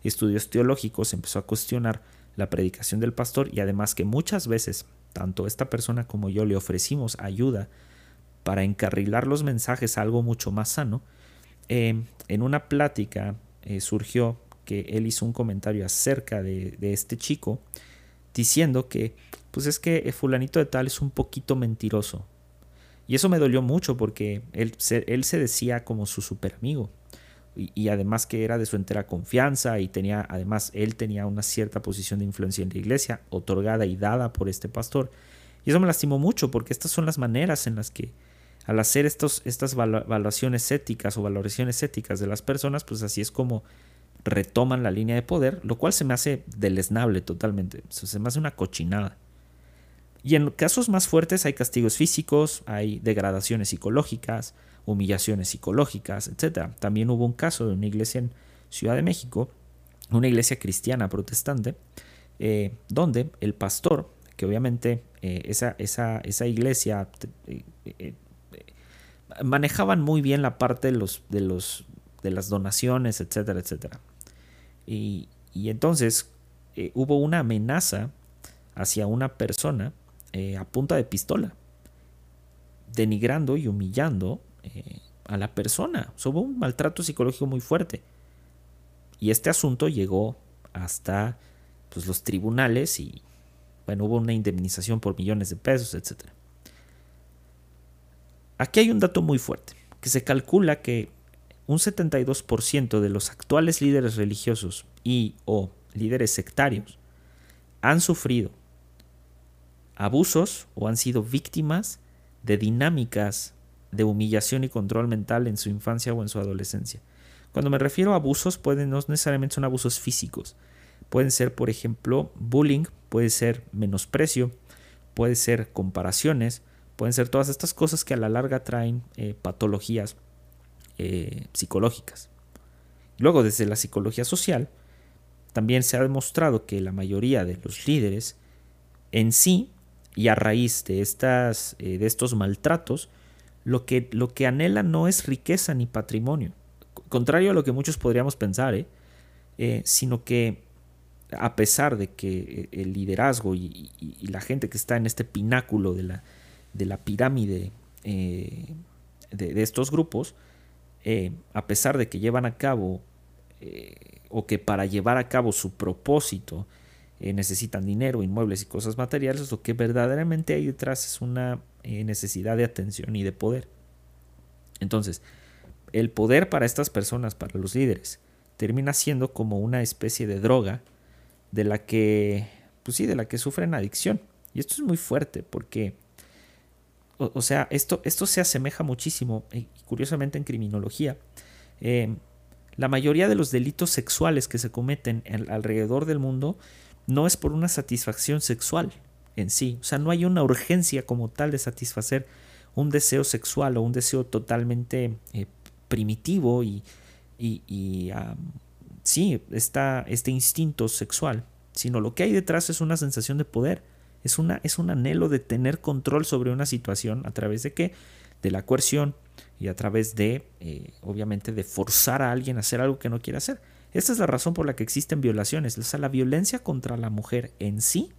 estudios teológicos, empezó a cuestionar la predicación del pastor y además que muchas veces tanto esta persona como yo le ofrecimos ayuda para encarrilar los mensajes a algo mucho más sano, em, en una plática eh, surgió que él hizo un comentario acerca de, este chico diciendo que pues es que fulanito de tal es un poquito mentiroso. Y eso me dolió mucho porque él él se decía como su super amigo y, además que era de su entera confianza y tenía, además, él tenía una cierta posición de influencia en la iglesia, otorgada y dada por este pastor. Y eso me lastimó mucho porque estas son las maneras en las que al hacer estos, estas evaluaciones éticas o valoraciones éticas de las personas, pues así es como retoman la línea de poder, lo cual se me hace deleznable totalmente, se me hace una cochinada. Y en casos más fuertes hay castigos físicos, hay degradaciones psicológicas, humillaciones psicológicas, etc. También hubo un caso de una iglesia en Ciudad de México, una iglesia cristiana protestante, eh, donde el pastor, que obviamente eh, esa, esa, esa, iglesia eh, manejaban muy bien la parte de, los, de, los, de las donaciones, etcétera, etcétera. Y, y entonces hubo una amenaza hacia una persona a punta de pistola, denigrando y humillando eh, a la persona. hubo un maltrato psicológico muy fuerte. Y este asunto llegó hasta pues, los tribunales y bueno, hubo una indemnización por millones de pesos, etc. Aquí hay un dato muy fuerte, que se calcula que un 72% de los actuales líderes religiosos y o líderes sectarios han sufrido abusos o han sido víctimas de dinámicas de humillación y control mental en su infancia o en su adolescencia. Cuando me refiero a abusos, pueden no necesariamente son abusos físicos. Pueden ser, por ejemplo, bullying, puede ser menosprecio, puede ser comparaciones, pueden ser todas estas cosas que a la larga traen eh, patologías eh, psicológicas. Luego, desde la psicología social, también se ha demostrado que la mayoría de los líderes en sí y a raíz de, estas, eh, de estos maltratos lo que, lo que anhela no es riqueza ni patrimonio, contrario a lo que muchos podríamos pensar, ¿eh? Eh, sino que a pesar de que eh, el liderazgo y, la gente que está en este pináculo de la, de la pirámide de, de, estos grupos, a pesar de que llevan a cabo o que para llevar a cabo su propósito necesitan dinero, inmuebles y cosas materiales, lo que verdaderamente hay detrás es una eh, necesidad de atención y de poder. Entonces, el poder para estas personas, para los líderes, termina siendo como una especie de droga de la que, pues sí, de la que sufren adicción. Y esto es muy fuerte porque, o, sea, esto, esto se asemeja muchísimo, y curiosamente en criminología, eh, la mayoría de los delitos sexuales que se cometen alrededor del mundo no es por una satisfacción sexual, en sí. O sea, no hay una urgencia como tal de satisfacer un deseo sexual o un deseo totalmente eh, primitivo y, y, sí, está este instinto sexual, sino lo que hay detrás es una sensación de poder, es, una, es un anhelo de tener control sobre una situación a través de qué? De la coerción y a través de, eh, obviamente, de forzar a alguien a hacer algo que no quiere hacer. Esta es la razón por la que existen violaciones. O sea, la violencia contra la mujer en sí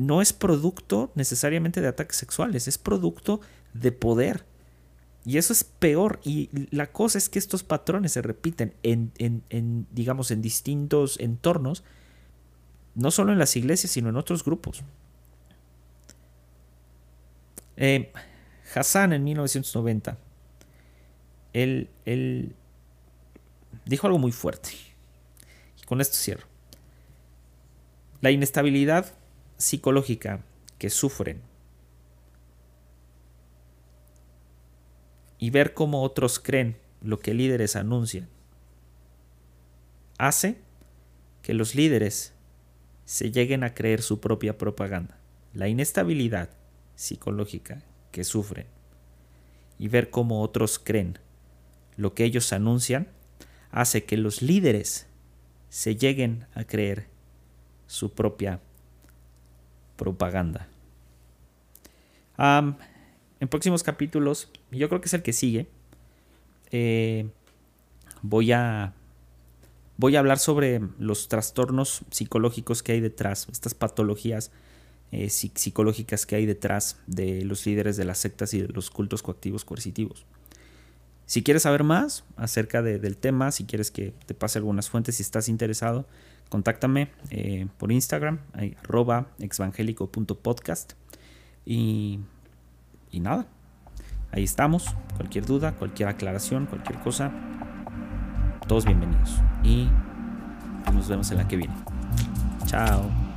no es producto necesariamente de ataques sexuales, es producto de poder. Y eso es peor. Y la cosa es que estos patrones se repiten en, digamos, en distintos entornos, no solo en las iglesias, sino en otros grupos. Eh, Hassan en 1990, él, él dijo algo muy fuerte. Y con esto cierro. La inestabilidad psicológica que sufren y ver cómo otros creen lo que líderes anuncian hace que los líderes se lleguen a creer su propia propaganda. La inestabilidad psicológica que sufren y ver cómo otros creen lo que ellos anuncian hace que los líderes se lleguen a creer su propia propaganda. En próximos capítulos, yo creo que es el que sigue, eh, voy a voy a hablar sobre los trastornos psicológicos que hay detrás, estas patologías eh, psicológicas que hay detrás de los líderes de las sectas y de los cultos coactivos coercitivos. Si quieres saber más acerca del tema, si quieres que te pase algunas fuentes, si estás interesado, contáctame eh, por Instagram, arroba exvangélico.podcast. Y, y nada, ahí estamos. Cualquier duda, cualquier aclaración, cualquier cosa, todos bienvenidos. Y nos vemos en la que viene. Chao.